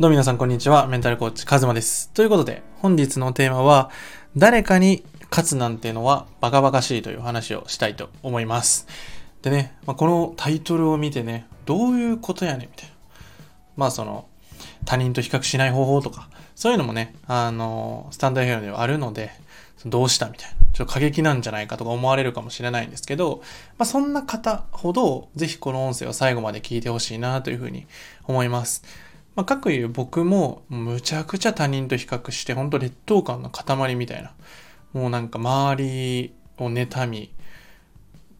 どうも皆さんこんにちは。メンタルコーチカズマです。ということで、本日のテーマは、誰かに勝つなんてのはバカバカしいという話をしたいと思います。でね、まあ、このタイトルを見てね、どういうことやねんみたいな。まあその、他人と比較しない方法とか、そういうのもね、あの、スタンダード FM ではあるので、どうしたみたいな。ちょっと過激なんじゃないかとか思われるかもしれないんですけど、まあ、そんな方ほど、ぜひこの音声を最後まで聞いてほしいなというふうに思います。まあ、かくいう僕もむちゃくちゃ他人と比較して本当劣等感の塊みたいなもうなんか周りを妬み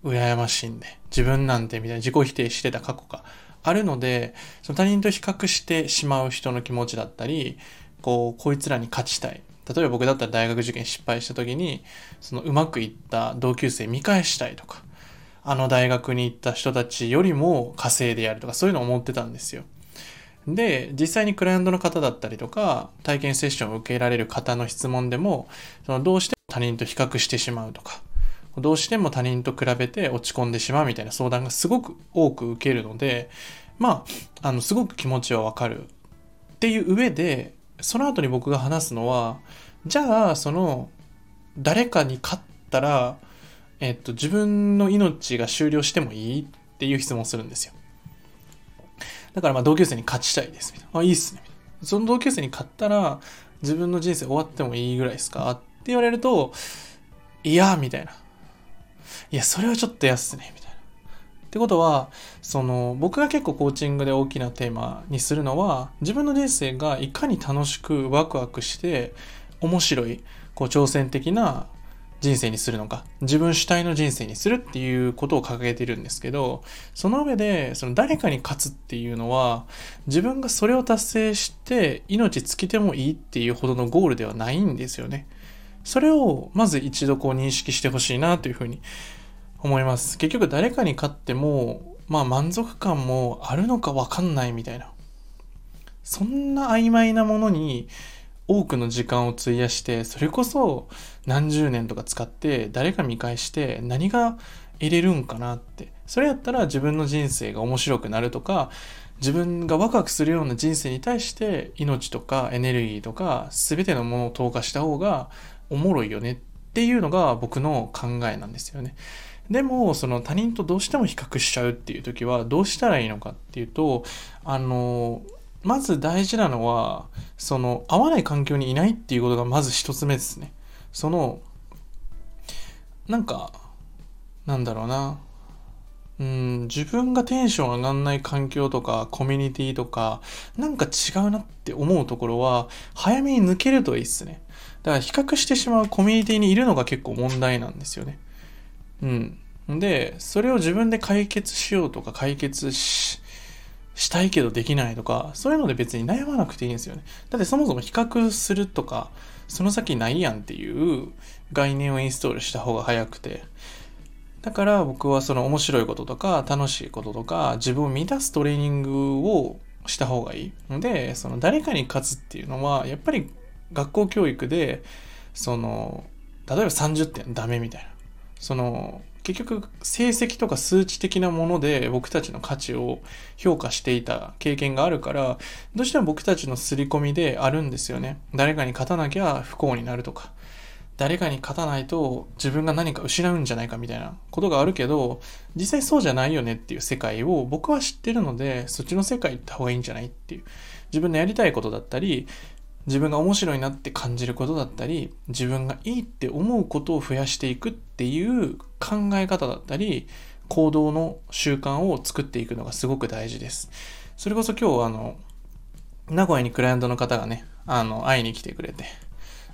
羨ましいんで自分なんてみたいな自己否定してた過去があるのでその他人と比較してしまう人の気持ちだったりこうこいつらに勝ちたい例えば僕だったら大学受験失敗した時にそのうまくいった同級生見返したいとかあの大学に行った人たちよりも稼いでやるとかそういうのを思ってたんですよ。で実際にクライアントの方だったりとか体験セッションを受けられる方の質問でもそのどうしても他人と比較してしまうとかどうしても他人と比べて落ち込んでしまうみたいな相談がすごく多く受けるのでまああのすごく気持ちはわかるっていう上でその後に僕が話すのはじゃあその誰かに勝ったら、えっと、自分の命が終了してもいい？っていう質問をするんですよ。だからまあ同級生に勝ちたいです。みたいな。あ、いいっすね。その同級生に勝ったら自分の人生終わってもいいぐらいですか？って言われると、いや、みたいな。いや、それはちょっと嫌っすね。みたいな。ってことは、その、僕が結構コーチングで大きなテーマにするのは、自分の人生がいかに楽しくワクワクして面白い、こう挑戦的な人生にするのか、自分主体の人生にするっていうことを掲げているんですけど、その上で、その誰かに勝つっていうのは、自分がそれを達成して命尽きてもいいっていうほどのゴールではないんですよね。それをまず一度こう認識してほしいなというふうに思います。結局誰かに勝っても、まあ満足感もあるのかわかんないみたいな。そんな曖昧なものに多くの時間を費やしてそれこそ何十年とか使って誰か見返して何が得れるんかなってそれやったら自分の人生が面白くなるとか自分がワクワクするような人生に対して命とかエネルギーとか全てのものを投下した方がおもろいよねっていうのが僕の考えなんですよね。でもその他人とどうしても比較しちゃうっていう時はどうしたらいいのかっていうとあのまず大事なのは、その、合わない環境にいないっていうことがまず一つ目ですね。その、なんか、なんだろうな。うん、自分がテンション上がんない環境とか、コミュニティとか、なんか違うなって思うところは、早めに抜けるといいっすね。だから比較してしまうコミュニティにいるのが結構問題なんですよね。うん。で、それを自分で解決しようとか解決し、したいけどできないとか、そういうので別に悩まなくていいんですよね。だってそもそも比較するとか、その先ないやんっていう概念をインストールした方が早くて。だから僕はその面白いこととか楽しいこととか自分を満たすトレーニングをした方がいい。で、その誰かに勝つっていうのは、やっぱり学校教育で、その、例えば30点ダメみたいな。その、結局成績とか数値的なもので僕たちの価値を評価していた経験があるからどうしても僕たちの刷り込みであるんですよね。誰かに勝たなきゃ不幸になるとか。誰かに勝たないと自分が何か失うんじゃないかみたいなことがあるけど実際そうじゃないよねっていう世界を僕は知ってるのでそっちの世界行った方がいいんじゃないっていう。自分のやりたいことだったり自分が面白いなって感じることだったり自分がいいって思うことを増やしていくっていう考え方だったり行動の習慣を作っていくのがすごく大事です。それこそ今日あの名古屋にクライアントの方がねあの会いに来てくれて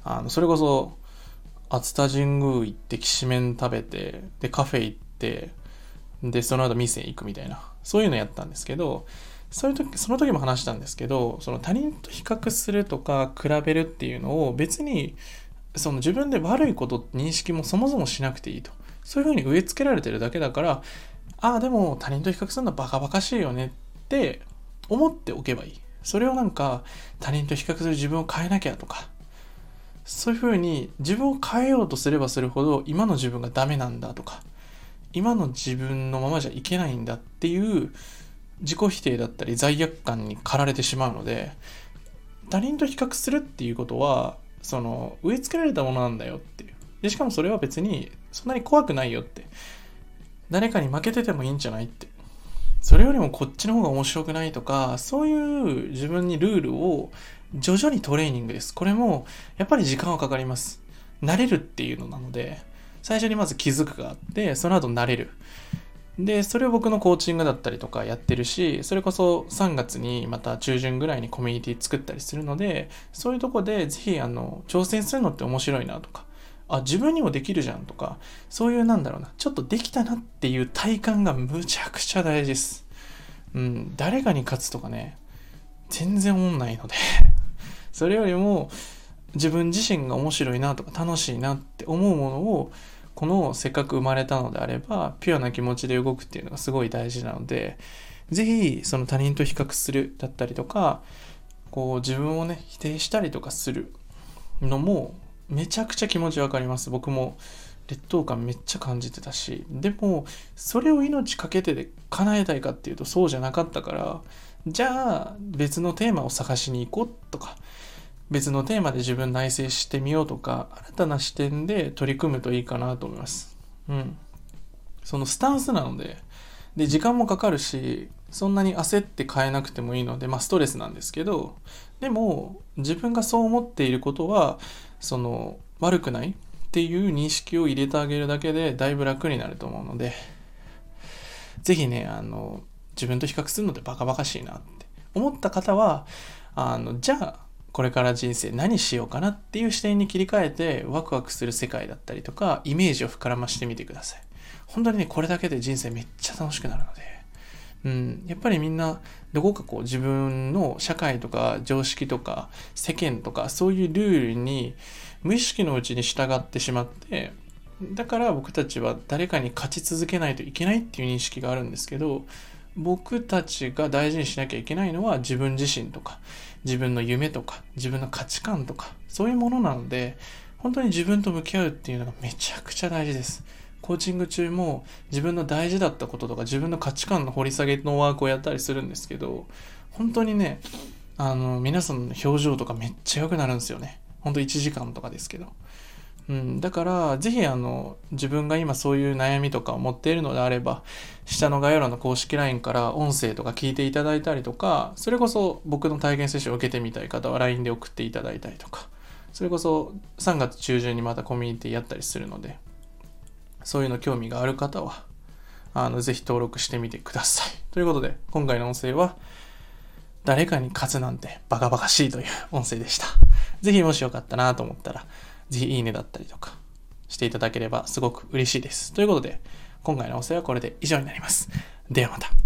あのそれこそ熱田神宮行ってきしめん食べてでカフェ行ってでその後店行くみたいなそういうのやったんですけどそういう時その時も話したんですけどその他人と比較するとか比べるっていうのを別にその自分で悪いこと認識もそもそもしなくていいと。そういうふうに植え付けられてるだけだからああでも他人と比較するのはバカバカしいよねって思っておけばいい。それをなんか他人と比較する自分を変えなきゃとか。そういうふうに自分を変えようとすればするほど今の自分がダメなんだとか。今の自分のままじゃいけないんだっていう自己否定だったり罪悪感に駆られてしまうので他人と比較するっていうことは、その、植え付けられたものなんだよっていう。で、しかもそれは別に、そんなに怖くないよって。誰かに負けててもいいんじゃないって。それよりもこっちの方が面白くないとか、そういう自分にルールを徐々にトレーニングです。これも、やっぱり時間はかかります。慣れるっていうのなので、最初にまず気づくがあって、その後慣れる。で、それを僕のコーチングだったりとかやってるし、それこそ3月にまた中旬ぐらいにコミュニティ作ったりするので、そういうとこでぜひあの、挑戦するのって面白いなとか、あ、自分にもできるじゃんとか、そういうなんだろうな、ちょっとできたなっていう体感がむちゃくちゃ大事です。うん、誰かに勝つとかね、全然思んないので それよりも自分自身が面白いなとか楽しいなって思うものをこのせっかく生まれたのであれば、ピュアな気持ちで動くっていうのがすごい大事なので、ぜひその他人と比較するだったりとか、こう自分をね、否定したりとかするのもめちゃくちゃ気持ちわかります。僕も劣等感めっちゃ感じてたし、でもそれを命かけてで叶えたいかっていうとそうじゃなかったから、じゃあ別のテーマを探しに行こうとか、別のテーマで自分内省してみようとか、新たな視点で取り組むといいかなと思います。うん。そのスタンスなので、で、時間もかかるし、そんなに焦って変えなくてもいいので、まあストレスなんですけど、でも、自分がそう思っていることは、その、悪くないっていう認識を入れてあげるだけで、だいぶ楽になると思うので、ぜひね、あの、自分と比較するのってバカバカしいなって思った方は、あの、じゃあ、これから人生何しようかなっていう視点に切り替えてワクワクする世界だったりとかイメージを膨らましてみてください。本当にね、これだけで人生めっちゃ楽しくなるので、うん、やっぱりみんなどこかこう自分の社会とか常識とか世間とかそういうルールに無意識のうちに従ってしまってだから僕たちは誰かに勝ち続けないといけないっていう認識があるんですけど僕たちが大事にしなきゃいけないのは自分自身とか自分の夢とか自分の価値観とかそういうものなので本当に自分と向き合うっていうのがめちゃくちゃ大事です。コーチング中も自分の大事だったこととか自分の価値観の掘り下げのワークをやったりするんですけど本当にねあの皆さんの表情とかめっちゃ良くなるんですよね。ほんと1時間とかですけど。うん、だから、ぜひ、あの、自分が今そういう悩みとかを持っているのであれば、下の概要欄の公式 LINE から音声とか聞いていただいたりとか、それこそ僕の体験セッションを受けてみたい方は LINE で送っていただいたりとか、それこそ3月中旬にまたコミュニティやったりするので、そういうの興味がある方は、あの、ぜひ登録してみてください。ということで、今回の音声は、誰かに勝つなんてバカバカしいという音声でした。ぜひもしよかったなと思ったら、ぜひいいねだったりとかしていただければすごく嬉しいです。ということで、今回のお世話はこれで以上になります。ではまた。